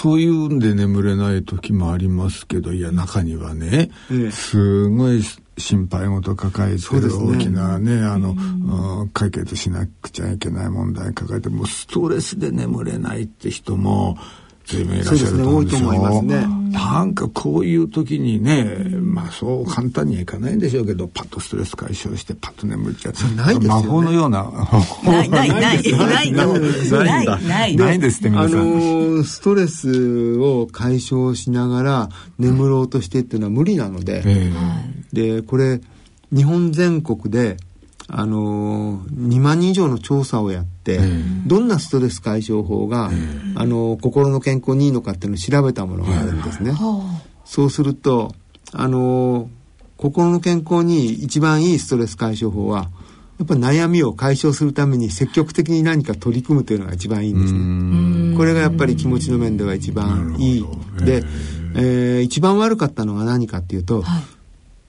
そういうんで眠れない時もありますけどいや中にはね、ええ、すごい心配事抱えてる大きなね、ね。あの、うん、解決しなくちゃいけない問題抱えてもうストレスで眠れないって人も、随分いらっしゃると思うんですよ。すね、なんかこういう時にね、まあそう簡単にはいかないんでしょうけど、パッとストレス解消してパッと眠っちゃう。それないですよ、ね、魔法のような。ないないないないないないないですって皆さん。あのー、ストレスを解消しながら眠ろうとしてっていうのは無理なので、でこれ日本全国であの2万人以上の調査をやって、どんなストレス解消法が、あの心の健康にいいのかっていうのを調べたものがあるんですね。そうするとあの心の健康に一番いいストレス解消法はやっぱ悩みを解消するために積極的に何か取り組むというのが一番いいんですね。これがやっぱり気持ちの面では一番いい。で、えー、一番悪かったのは何かっていうと、はい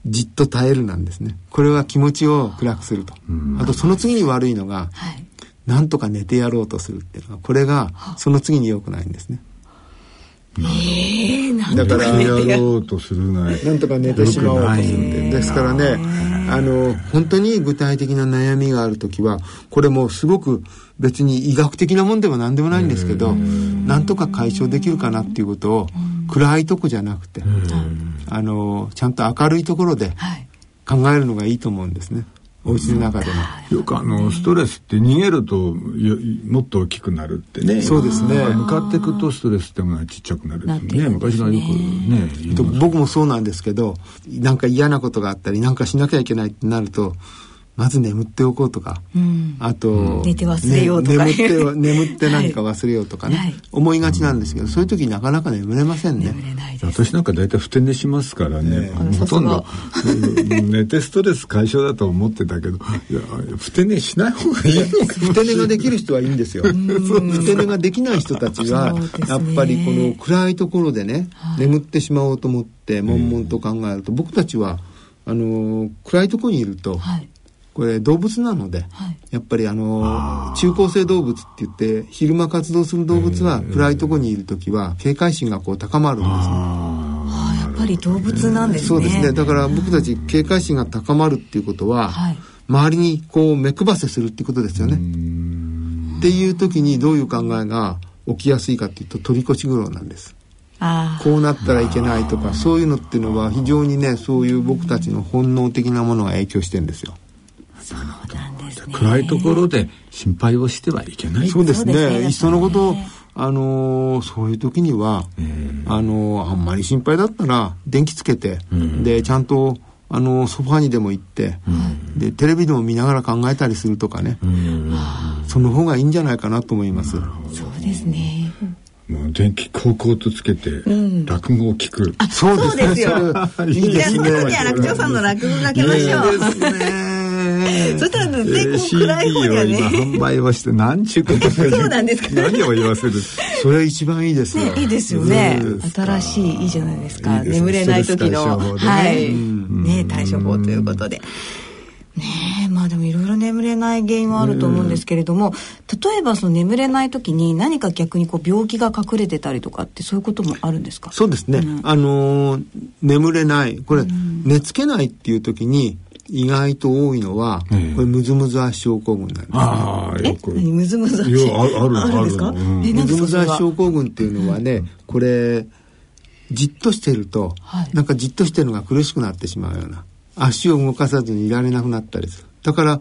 じっと耐えるなんですね。これは気持ちを暗くすると。あとその次に悪いのが、はい、なんとか寝てやろうとするっていうのは、これがその次に良くないんですね。えー、なんとか寝てやろうとするない。なんとか寝てしまおうとするって。ですからね、あの、本当に具体的な悩みがある時は、これもすごく別に医学的なもんでも何でもないんですけど、なんとか解消できるかなっていうことを、暗いとこじゃなくて、あのちゃんと明るいところで考えるのがいいと思うんですね。お家の中でも。よくあのストレスって逃げるともっと大きくなるってね。そうですね。向かっていくとストレスってものはちっちゃくなるね。ね昔はよくね。僕もそうなんですけど、なんか嫌なことがあったり、なんかしなきゃいけないってなると、まず眠っておこうとか、うん、あと、寝て忘れようとか、ね、眠って 眠って何か忘れようとかね、はい、思いがちなんですけど、そういう時なかなか眠れませんね。私なんか大体ふて寝しますからね、ねほとんど。寝てストレス解消だと思ってたけどいやふて寝しない方がいいふて寝ができる人はいいんですよ。ふて寝ができない人たちは、やっぱりこの暗いところでね、眠ってしまおうと思って悶々と考えると、僕たちはあの暗いところにいると、はいこれ動物なので、はい、やっぱりあの中高生動物って言って昼間活動する動物は暗いところにいる時は警戒心がこう高まるんですね。あやっぱり動物なんですね。そうですね。だから僕たち警戒心が高まるっていうことは、はい、周りにこう目配せするっていうことですよね。っていう時にどういう考えが起きやすいかっていうと取り越し苦労なんです。こうなったらいけないとかそういうのっていうのは非常にねそういう僕たちの本能的なものが影響してるんですよ。そうなんですね。暗いところで心配をしてはいけない。そうですね。いっそのこと、あのー、そういう時には、あのー、あんまり心配だったら電気つけて、でちゃんとあのソファにでも行って、でテレビでも見ながら考えたりするとかね、その方がいいんじゃないかなと思います。そうですね。もう電気高校とつけて、落語を聞く。あ、そうですよ。いいですね。じゃあ楽長さんの落語がけましょう。いいですね。そしたら絶対暗い方にはね。販売をして何ちゅうことそうなんですか。何を言わせる？それ一番いいですよ。いいですよね。新しいいいじゃないですか。眠れない時のはいね対処法ということで。ねえまあでもいろいろ眠れない原因はあると思うんですけれども、例えばその眠れない時に何か逆にこう病気が隠れてたりとかってそういうこともあるんですか？そうですね、うん、あのー、眠れないこれ、うん、寝つけないっていう時に意外と多いのは、これムズムズ足症候群なんです、ね、ああよく。ムズムズ足あるあるあるんですか、ムズムズ足症候群っていうのはね、これじっとしてると、はい、なんかじっとしてるのが苦しくなってしまうような。足を動かさずにいられなくなったりする。だから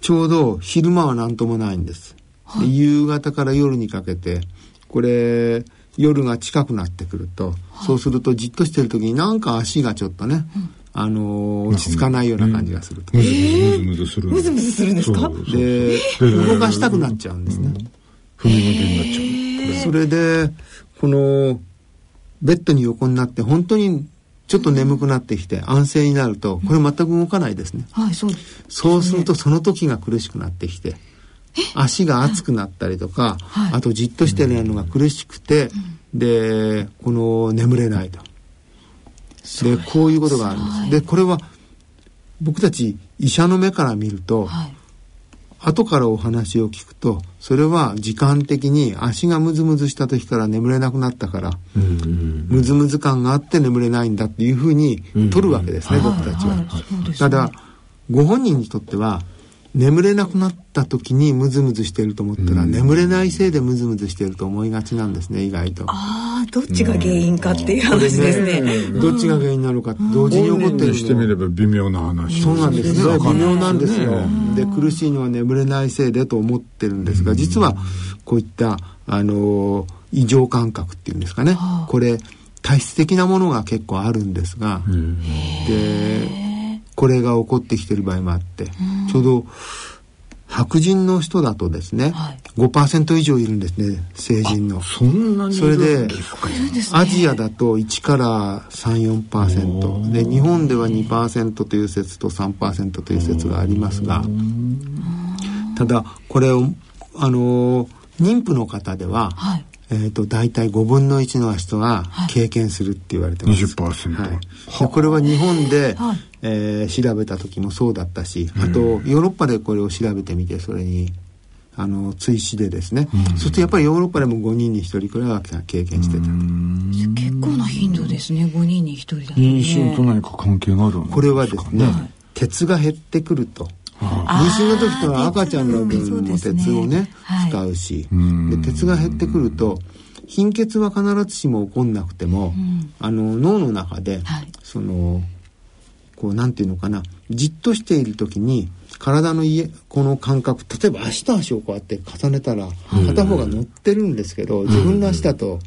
ちょうど昼間は何ともないんです、はい、夕方から夜にかけてこれ夜が近くなってくると、はい、そうするとじっとしてる時になんか足がちょっとね、うんあの落ち着かないような感じがすると。ムズムズする。ムズムズするんですか？で、動かしたくなっちゃうんですね。踏み分けになっちゃう。それで、この、ベッドに横になって本当にちょっと眠くなってきて安静になると、これ全く動かないですね。はい、そうそうするとその時が苦しくなってきて、足が熱くなったりとか、あとじっとしてるのが苦しくて、で、この眠れないと。でこういうことがあるんです。でこれは僕たち医者の目から見ると、はい、後からお話を聞くとそれは時間的に足がムズムズした時から眠れなくなったから、ムズムズ感があって眠れないんだっていうふうに取るわけですね、僕たちは。ただご本人にとっては眠れなくなった時にムズムズしてると思ったら、うん、眠れないせいでムズムズしてると思いがちなんですね。意外とどっちが原因かっていう話ですね。ね、どっちが原因なのか同時に起こってるしてみれば微妙な話。そうなんですね。微妙なんですよ、で苦しいのは眠れないせいでと思ってるんですが実はこういったあの異常感覚っていうんですかね、これ体質的なものが結構あるんですが、でこれが起こってきてる場合もあって、ちょうど白人の人だとですね、はい、5%以上いるんですね成人の。そんなにそれで、アジアだと1から34%で日本では2%という説と3%という説がありますが。ただこれをあの妊婦の方では、はい、えーと、大体5分の1の人が経験するって言われてます。20%、はい、これは日本で、はい、えー、調べた時もそうだったし、あとヨーロッパでこれを調べてみてそれにあの追試でですね、うん、そしてやっぱりヨーロッパでも5人に1人くらいは経験してた。結構な頻度ですね。5人に1人だと、ね、妊娠と何か関係があるんですかこれはですね、はい、鉄が減ってくると妊娠の時とは赤ちゃんの分も鉄をね、使うし、で鉄が減ってくると貧血は必ずしも起こんなくても、あの脳の中で、そのこうなんていうのかなじっとしている時に体の家この感覚例えば足と足をこうやって重ねたら片方が乗ってるんですけど、自分の足だと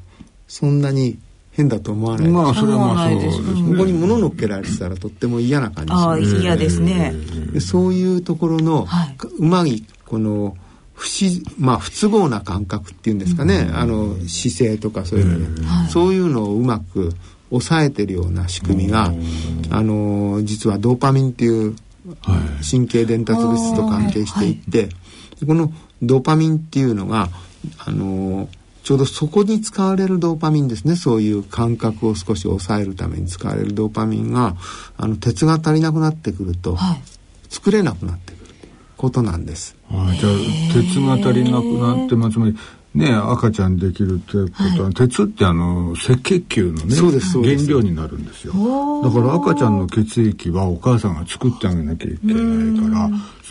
そんなに変だと思わないまあそれはまあそうですここに物乗っけられてたらとっても嫌な感じ。ああ嫌ですね。そういうところの、はい、うまいこの不自まあ不都合な感覚っていうんですかね、うん、あの姿勢とかそういうので、うん、そういうのをうまく抑えてるような仕組みが、うん、あの実はドーパミンっていう神経伝達物質と関係していって、はい、このドーパミンっていうのがあのちょうどそこに使われるドーパミンですね。そういう感覚を少し抑えるために使われるドーパミンがあの鉄が足りなくなってくると、はい、作れなくなってくることなんです。あじゃあ鉄が足りなくなってまつまりね、赤ちゃんできるってことは、はい、鉄ってあの赤血球のね原料になるんですよ。だから赤ちゃんの血液はお母さんが作ってあげなきゃいけないから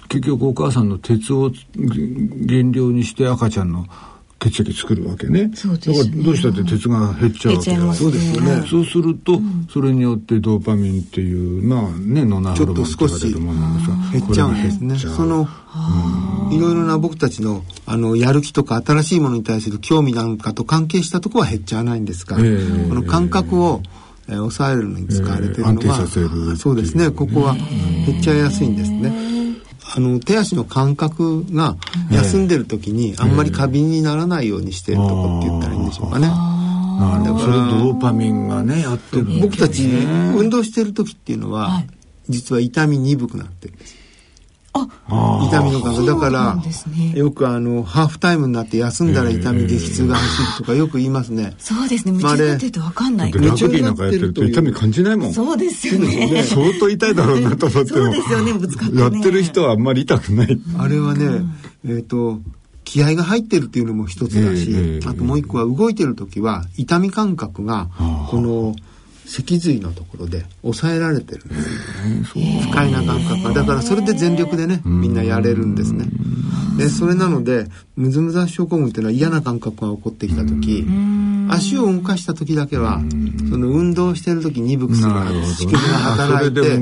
結局お母さんの鉄を原料にして赤ちゃんの血液作るわけね。そうです、ね、だからどうしたって鉄が減っちゃうわけだ。そうですよね。そうすると、うん、それによってドーパミンっていう、まあね、ノナホルモンと言われるものなんですが、減っちゃう。んですね。その、いろいろな僕たちの、あの、やる気とか新しいものに対する興味なんかと関係したところは減っちゃわないんですが、えー、この感覚を、えー、抑えるのに使われているのは、えー、そうですね、ここは減っちゃいやすいんですね。あの手足の感覚が休んでる時にあんまり過敏にならないようにしてるとこって言ったらいいんでしょうかね。なるほど。ドーパミンがね、やってる、僕たち運動してる時っていうのは、実は痛み鈍くなってるんです。痛みの感覚。だから、ね、よくあのハーフタイムになって休んだら痛み激痛が走るとかよく言いますね。そうですね。夢中になってると分かんない。ラグビーなんかやってると痛み感じないもん。そうですよね。相当痛いだろうなと思ってそうですよねぶつかって、ね、やってる人はあんまり痛くない。あれはね、えっ、ー、と気合が入ってるっていうのも一つだし、えー、あともう一個は動いてる時は痛み感覚がこの脊髄のところで抑えられてるんです。不快な感覚が。だからそれで全力でねみんなやれるんですね。でそれなのでムズムズ症候群っていうのは嫌な感覚が起こってきた時足を動かした時だけはその運動してる時鈍くする仕組みが働いて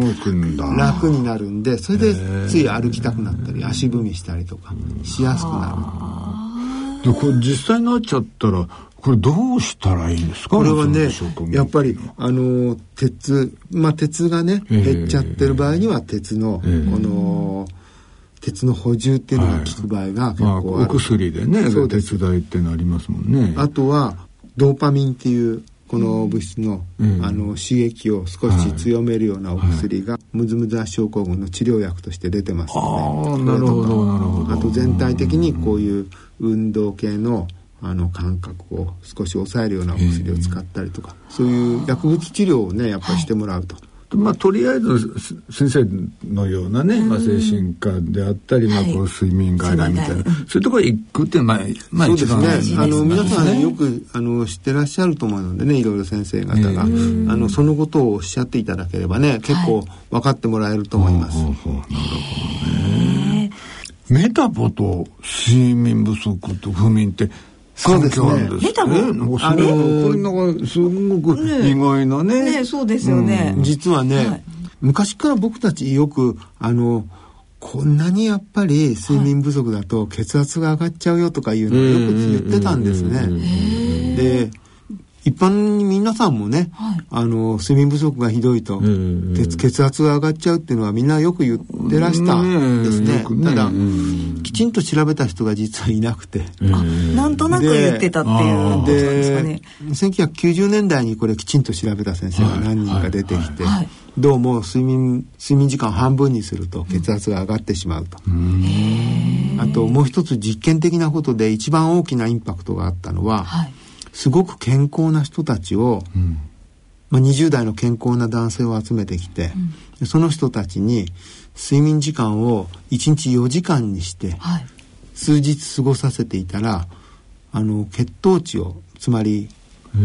楽になるんでそれでつい歩きたくなったり足踏みしたりとかしやすくなる。でこれ実際になっちゃったらこれどうしたらいいんですか？これはねやっぱりあの鉄まあ鉄がね減っちゃってる場合には鉄の、この鉄の補充っていうのが効く場合が結構ある、まあ、お薬でねそう鉄代ってのありますもんね。あとはドーパミンっていうこの物質のうん、あの刺激を少し強めるようなお薬が、はい、ムズムズ圧症候群の治療薬として出てますので、ね、なるほどなるほど。あと全体的にこういう運動系のあの感覚を少し抑えるようなお薬を使ったりとか、そういう薬物治療をねやっぱりしてもらうと。まあ、とりあえず先生のようなね、まあ、精神科であったり、まあ、こう睡眠外来みたいな、そういうところへ行くってまあ、まあ、そうですね。あの皆さんよくあの知ってらっしゃると思うのでねいろいろ先生方が、あのそのことをおっしゃっていただければね結構分かってもらえると思います。なるほどね。メタボと睡眠不足と不眠ってそうですね。メタボ、あのこれなんかすごく意外なね。ねそうですよね。実はね、昔から僕たちよくあのこんなにやっぱり睡眠不足だと血圧が上がっちゃうよとかいうのをよく言ってたんですね。で一般に皆さんもね、はい、あの睡眠不足がひどいと、血血圧が上がっちゃうっていうのはみんなよく言ってらしたんですね。ただ、きちんと調べた人が実はいなくて。なんとなく言ってたっていうことですかね。1990年代にこれきちんと調べた先生が何人か出てきて、どうも睡眠睡眠時間半分にすると血圧が上がってしまうと。あともう一つ実験的なことで一番大きなインパクトがあったのは、はいすごく健康な人たちを、うん、まあ、20代の健康な男性を集めてきて、うん、その人たちに睡眠時間を1日4時間にして、はい、数日過ごさせていたらあの血糖値をつまり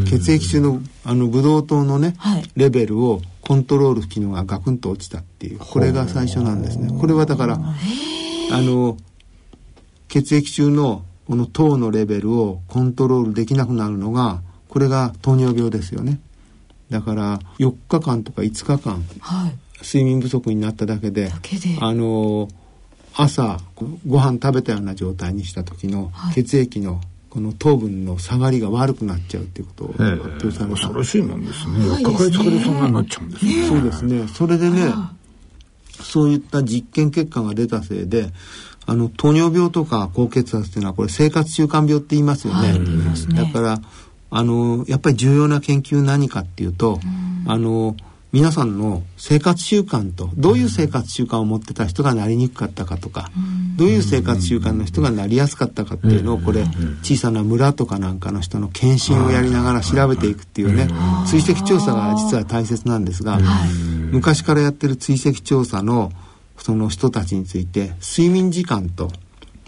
血液中のあのブドウ糖のね、はい、レベルをコントロール機能がガクンと落ちたっていうこれが最初なんですね。これはだからあの血液中のこの糖のレベルをコントロールできなくなるのがこれが糖尿病ですよね。だから4日間とか5日間、はい、睡眠不足になっただけであの朝ご飯食べたような状態にした時の血液のこの糖分の下がりが悪くなっちゃうっていうことを発表された。恐ろしいもんですね。4日か5日でそんなになっちゃうんですね。そうですね。それでねそういった実験結果が出たせいであの糖尿病とか高血圧っていうのはこれ生活習慣病って言いますよね。はい、だからあのやっぱり重要な研究何かっていうと、あの皆さんの生活習慣とどういう生活習慣を持ってた人がなりにくかったかとか、どういう生活習慣の人がなりやすかったかっていうのをこれ小さな村とかなんかの人の検診をやりながら調べていくっていうね追跡調査が実は大切なんですが昔からやってる追跡調査のその人たちについて睡眠時間と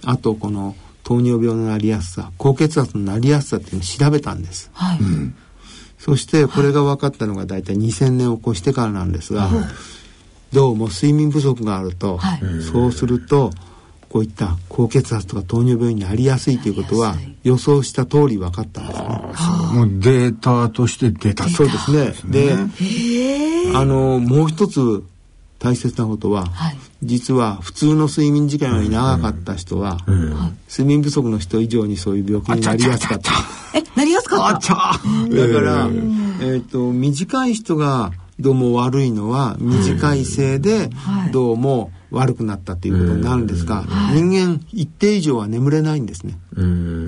あとこの糖尿病のなりやすさ高血圧のなりやすさっていうのを調べたんです、はい。うん、そしてこれが分かったのが大体2000年を越してからなんですが、はい、どうも睡眠不足があると、はい、そうするとこういった高血圧とか糖尿病になりやすいということは予想した通り分かったんですね。もうデータとして出たそうですね。で、あのもう一つ大切なことは、はい、実は普通の睡眠時間より長かった人は、うん、睡眠不足の人以上にそういう病気になりやすかった。え、なりやすかった？だから、えっ、と、短い人がどうも悪いのは短いせいでどうも悪くなったということになるんですが、人間一定以上は眠れないんですね。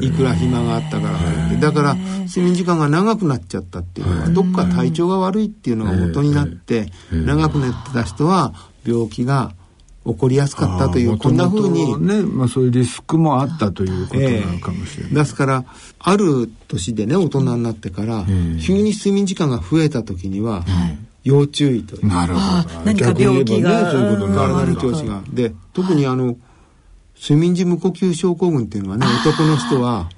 いくら暇があったから。って。だから睡眠時間が長くなっちゃったっていうのはどっか体調が悪いっていうのが元になって長く寝てた人は病気が起こりやすかったというこんなふうに。ね、まあ、そういうリスクもあったということなのかもしれない、えー、ですからある年でね大人になってから、急に睡眠時間が増えた時には、要注意となるほど。何か病気が、ね、そういうことに体の調子がで特にあの睡眠時無呼吸症候群っていうのはね男の人は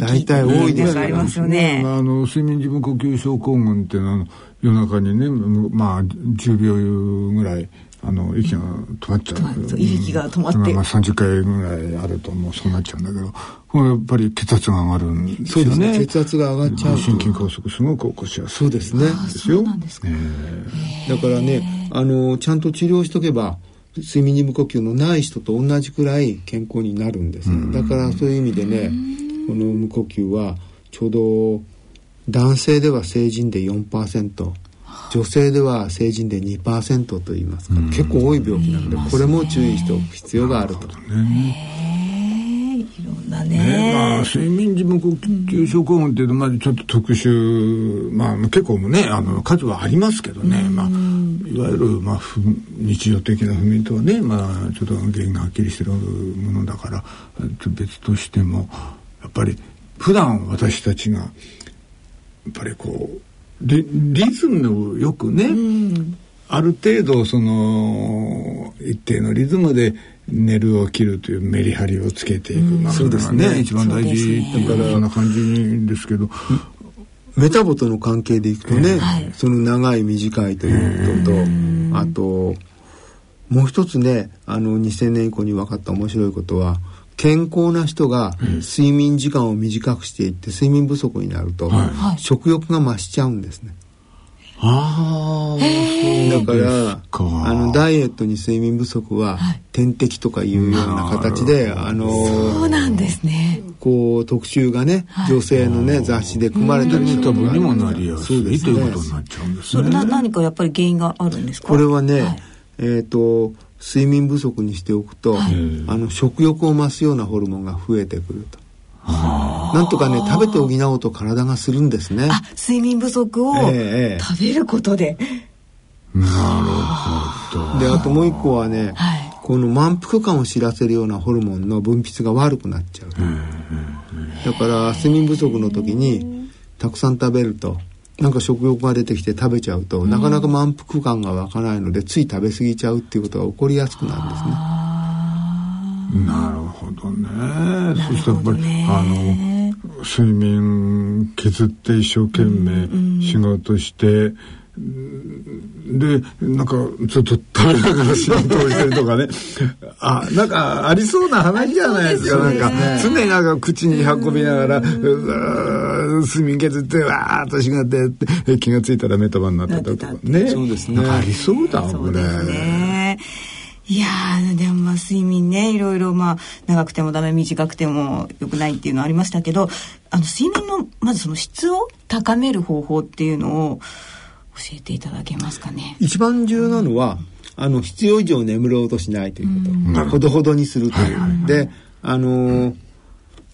大体多いですから、ね、あの睡眠時無呼吸症候群っていうのは夜中にねまあ10秒ぐらいあの息が止まっちゃう。息が止まって。まあ30回ぐらいあるともうそうなっちゃうんだけど、これやっぱり血圧が上がるんですよね。そうですね。血圧が上がっちゃう心筋梗塞すごく起こしやすい。そうですね。ですよ。なんですか。だからね、あの、ちゃんと治療しとけば、睡眠時無呼吸のない人と同じくらい健康になるんです、ね、だからそういう意味でね、この無呼吸はちょうど男性では成人で4%、女性では成人で2%と言いますか、結構多い病気なのでこれも注意しておく必要があると。いろんなね。ね、まあ、睡眠時無呼吸症候群っていうのはちょっと特殊、まあ、結構ねあの数はありますけどね、まあ、いわゆる、まあ、日常的な不眠とはね、まあ、ちょっと原因がはっきりしてるものだから別としてもやっぱり普段私たちがやっぱりこうリリズムをよくね、うん、ある程度その一定のリズムで寝るを切るというメリハリをつけていく、まあ、そうですね。一番大事。だからそんな感じですけど。メタボとの関係でいくとね、はい、その長い短いということとあともう一つねあの2000年以降に分かった面白いことは健康な人が睡眠時間を短くしていって睡眠不足になると、はい、食欲が増しちゃうんですね。あだからあのダイエットに睡眠不足は点滴とかいうような形で、あのそうなんですね。こう特集がね、女性のね雑誌で組まれたりするとにもなりやすいということになっちゃうんですね。何かやっぱり原因があるんですか？これはね、えっ、と睡眠不足にしておくと、あの食欲を増すようなホルモンが増えてくると。なんとかね食べて補おうと体がするんですね。睡眠不足を食べることで。なるほど。であともう一個はね、はい、この満腹感を知らせるようなホルモンの分泌が悪くなっちゃう。だから睡眠不足の時にたくさん食べるとなんか食欲が出てきて食べちゃうと、なかなか満腹感が湧かないのでつい食べ過ぎちゃうっていうことが起こりやすくなるんですね。なるほどね。そしてやっぱりあの睡眠削って一生懸命仕事して、うんで、なんか、ちょっと食べながら仕事をしてるとかね。あ、なんか、ありそうな話じゃないですか。なんか、常になんか口に運びながら、睡眠削って、わーっとしがって、気がついたらメタバになってたとかね。そうですね。ありそうだ、これ。ね。いやでもまあ睡眠ねいろいろまあ長くてもダメ短くてもよくないっていうのありましたけどあの睡眠のまずその質を高める方法っていうのを教えていただけますかね。一番重要なのは、あの必要以上眠ろうとしないということ、ほどほどにするという。で、あのー、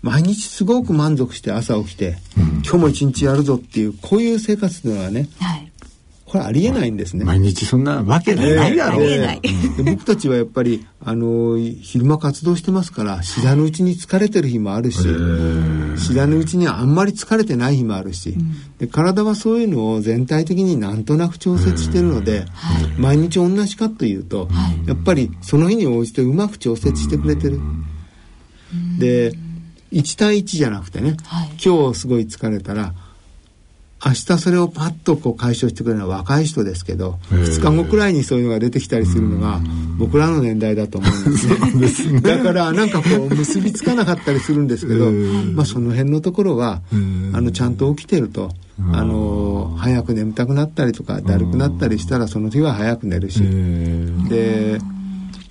毎日すごく満足して朝起きて、うん、今日も一日やるぞっていうこういう生活というのはね、はい、これありえないんですね。毎日そんなわけないだろう。で僕たちはやっぱりあの昼間活動してますから知らぬうちに疲れてる日もあるし、知らぬうちにあんまり疲れてない日もあるし、で体はそういうのを全体的になんとなく調節してるので、毎日同じかというと、やっぱりその日に応じてうまく調節してくれてる。で1対1じゃなくてね、今日すごい疲れたら明日それをパッとこう解消してくれるのは若い人ですけど2日後くらいにそういうのが出てきたりするのが僕らの年代だと思うんですね。だからなんかこう結びつかなかったりするんですけど、まあ、その辺のところはあのちゃんと起きてると。あの早く眠たくなったりとかだるくなったりしたらその日は早く寝るし。で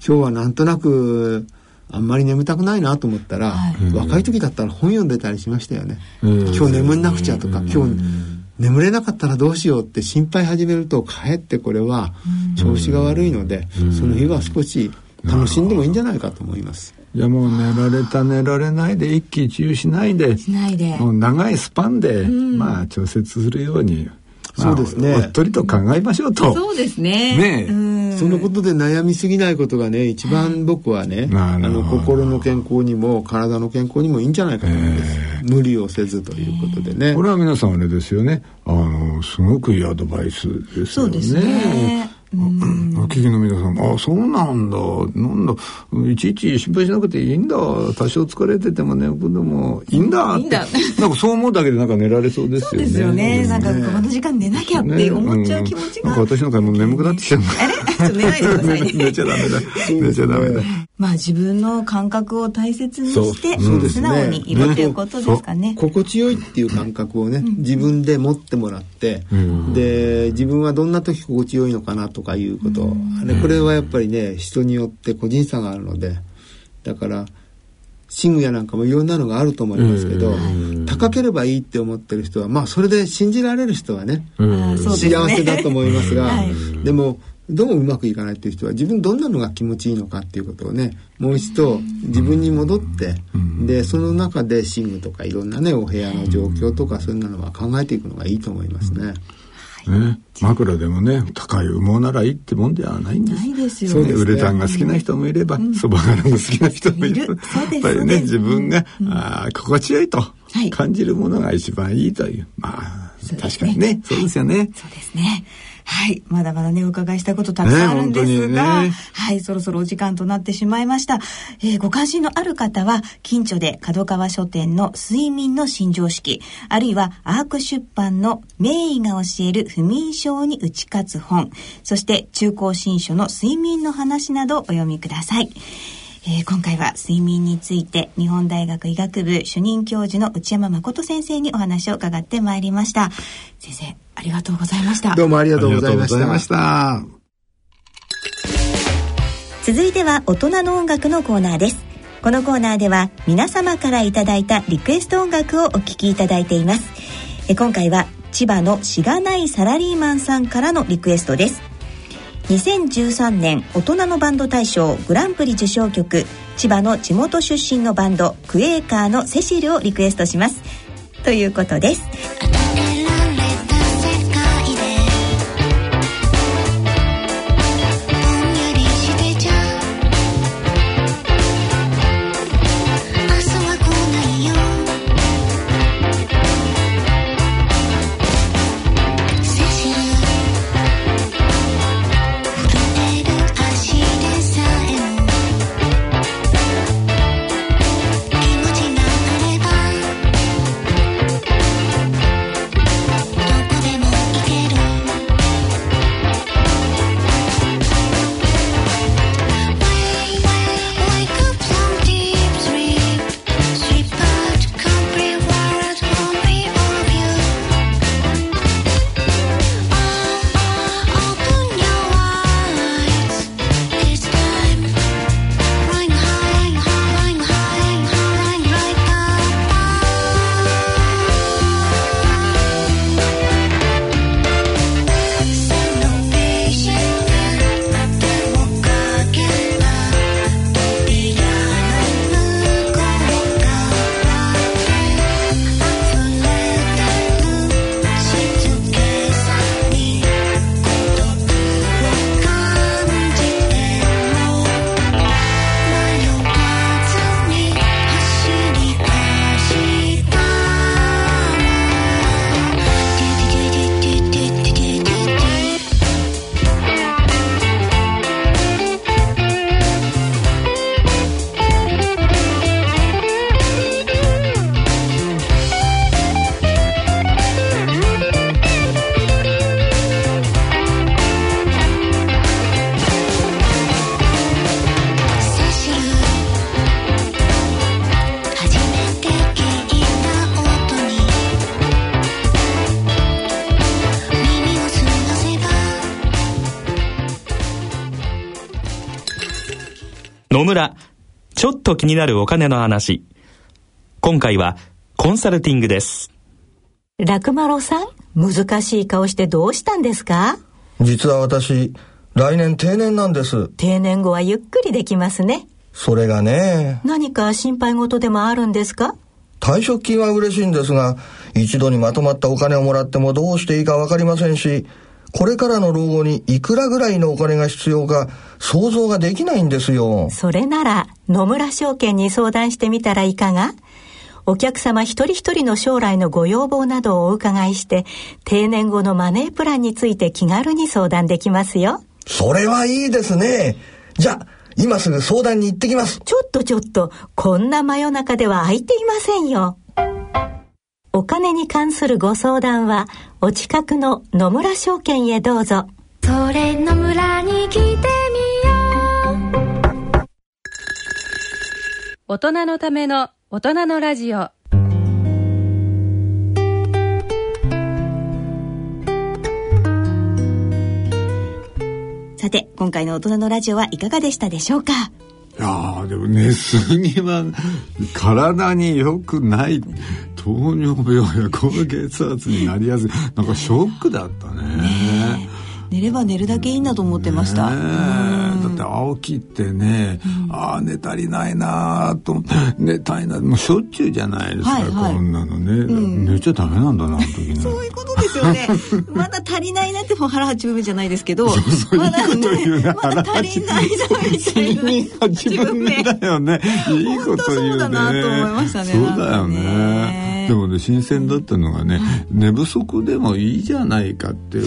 今日はなんとなくあんまり眠たくないなと思ったら、はい、若い時だったら本読んでたりしましたよね。今日眠んなくちゃとか今日眠れなかったらどうしようって心配始めるとかえってこれは調子が悪いのでその日は少し楽しんでもいいんじゃないかと思います。いやもう寝られた寝られないで一喜一憂しないで。しないで。もう長いスパンで、まあ調節するようにそうですね。おっとりと考えましょうと。そうですね。ねそのことで悩みすぎないことがね、一番僕はね、あの、心の健康にも体の健康にもいいんじゃないかと思うんです。無理をせずということでね。これは皆さんあれですよね。あの、すごくいいアドバイスですよね。そうですね。お聞きの皆さんあそうなんだ。なんだ。いちいち心配しなくていいんだ。多少疲れてても眠くでもいいんだ。ってなんかそう思うだけでなんか寝られそうですよね。そうですよね、なんかこの時間寝なきゃって思っちゃう気持ちが、なんか私なんかもう眠くなってきちゃう。あれ？寝ないでください、ね、寝ちゃダメだ。寝ちゃダメだ。まあ自分の感覚を大切にして素直にいるということですかね。心地よいっていう感覚をね自分で持ってもらってで自分はどんな時心地よいのかなととかいうこと、うん、これはやっぱりね人によって個人差があるのでだから寝具やなんかもいろんなのがあると思いますけど、高ければいいって思ってる人はまあそれで信じられる人はね、幸せだと思いますが、はい、でもどうもうまくいかないっていう人は自分どんなのが気持ちいいのかっていうことをねもう一度自分に戻って、でその中で寝具とかいろんなねお部屋の状況とかそういうのは考えていくのがいいと思いますね。ね、枕でもね高い羽毛ならいいってもんではないんです。ないですよ、ね、ウレタンが好きな人もいれば、そば柄が好きな人もいる。やっぱりね自分が、うん、あ心地よいと感じるものが一番いいという、まあ確かにね。そうですよね、そうですねはい。まだまだね、お伺いしたことたくさんあるんですが、ね、はい、そろそろお時間となってしまいました。えー、ご関心のある方は、近所で角川書店の睡眠の新常識、あるいはアーク出版の名医が教える不眠症に打ち勝つ本、そして中高新書の睡眠の話などお読みください。えー、今回は睡眠について日本大学医学部主任教授の内山誠先生にお話を伺ってまいりました先生ありがとうございました。どうもありがとうございました。続いては大人の音楽のコーナーです。このコーナーでは皆様からいただいたリクエスト音楽をお聴きいただいています。え今回は千葉のしがないサラリーマンさんからのリクエストです。2013年大人のバンド大賞グランプリ受賞曲千葉の地元出身のバンドクエーカーのセシルをリクエストします。ということですっと気になるお金の話。今回はコンサルティングです。楽丸さん、難しい顔してどうしたんですか？実は私、来年定年なんです。定年後はゆっくりできますね。それがね。何か心配事でもあるんですか？退職金は嬉しいんですが、一度にまとまったお金をもらってもどうしていいかわかりませんし、これからの老後にいくらぐらいのお金が必要か想像ができないんですよ。それなら野村証券に相談してみたらいかが？お客様一人一人の将来のご要望などをお伺いして、定年後のマネープランについて気軽に相談できますよ。それはいいですね。じゃあ、今すぐ相談に行ってきます。ちょっとちょっと、こんな真夜中では空いていませんよ。お金に関するご相談は、お近くの野村証券へどうぞ。それ野村に来てみよう。大人のための大人のラジオ。さて、今回の大人のラジオはいかがでしたでしょうか？いやでも寝すぎは体に良くない糖尿病や高血圧になりやすい。なんかショックだったね。寝れば寝るだけいいんだと思ってました、だってって青木ってね、うん、ああ寝足りないなと寝たいなもうしょっちゅうじゃないですか、はいはい、こんなのね、うん、寝ちゃダメなんだなあの時ねそういうことですよね。まだ足りないなって腹八分目じゃないですけどねまだ足りないなみたいな八分目だよねいいこと言うね。そうだなと思いましたねそうだよね。でもね新鮮だったのがね、寝不足でもいいじゃないかってね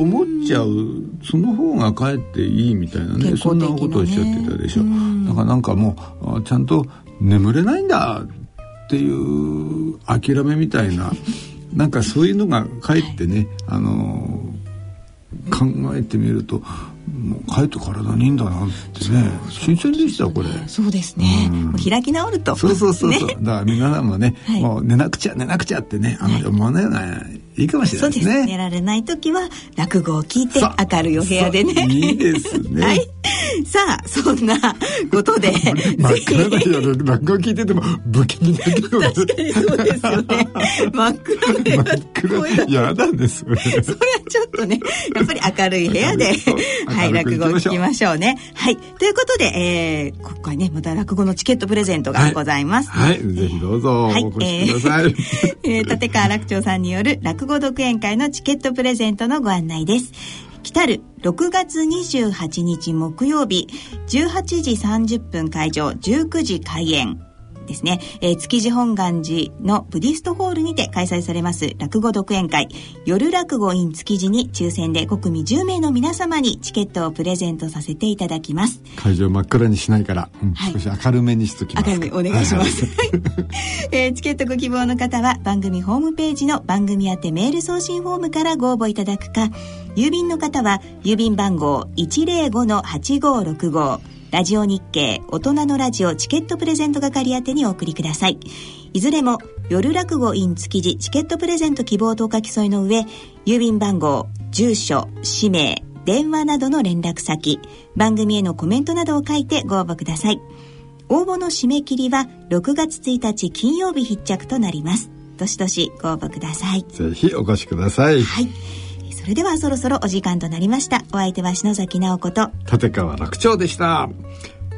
思っちゃう。その方がかえっていいみたいなね。そんなことをおっしゃってたでしょ。だからなんかもうちゃんと眠れないんだっていう諦めみたいな なんかそういうのがかえってねあの考えてみるともう帰って体にいいんだなってね。新鮮でしたこれ。そうですね、うん、開き直ると。そうそうそうそう、ね、だから皆さんもね、はい、もう寝なくちゃ寝なくちゃってねあまり思わないようないいかもしれないですね。す。寝られない時は落語を聞いて明るいお部屋でね。いいですね。はい。さあそんなことで 真っ暗だけど落語聞いてても不気味だけど、確かにそうですよね。真っ暗で。真っ暗。やだねそれ。それはちょっとねやっぱり明るい部屋ではい落語を聞きましょうね。はいということで、えー、今回ねまた落語のチケットプレゼントがございます。はい、はい、ぜひどうぞ、はい、お越しください。えー、立川楽長さんによる落落語独演会のチケットプレゼントのご案内です。来たる6月28日木曜日、18時30分会場、19時開演。ですね、えー、築地本願寺のブディストホールにて開催されます落語独演会。夜落語 in 築地に抽選で5組10名の皆様にチケットをプレゼントさせていただきます。会場真っ暗にしないから、うんはい、少し明るめにしときます。明るめお願いします、はい、えー、チケットご希望の方は番組ホームページの番組宛てメール送信フォームからご応募いただくか郵便の方は郵便番号105-8565ラジオ日経大人のラジオチケットプレゼント係宛てにお送りください。いずれも夜落語 in 築地チケットプレゼント希望とお書き添えの上、郵便番号、住所、氏名、電話などの連絡先、番組へのコメントなどを書いてご応募ください。応募の締め切りは6月1日金曜日必着となります。どしどしご応募ください。ぜひお越しください。はい。それではそろそろお時間となりました。お相手は篠崎直子と立川楽長でした。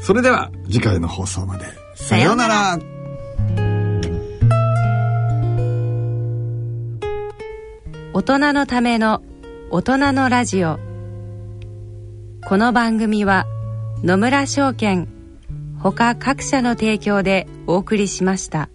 それでは次回の放送まで。さようなら。大人のための大人のラジオ。この番組は野村証券ほか各社の提供でお送りしました。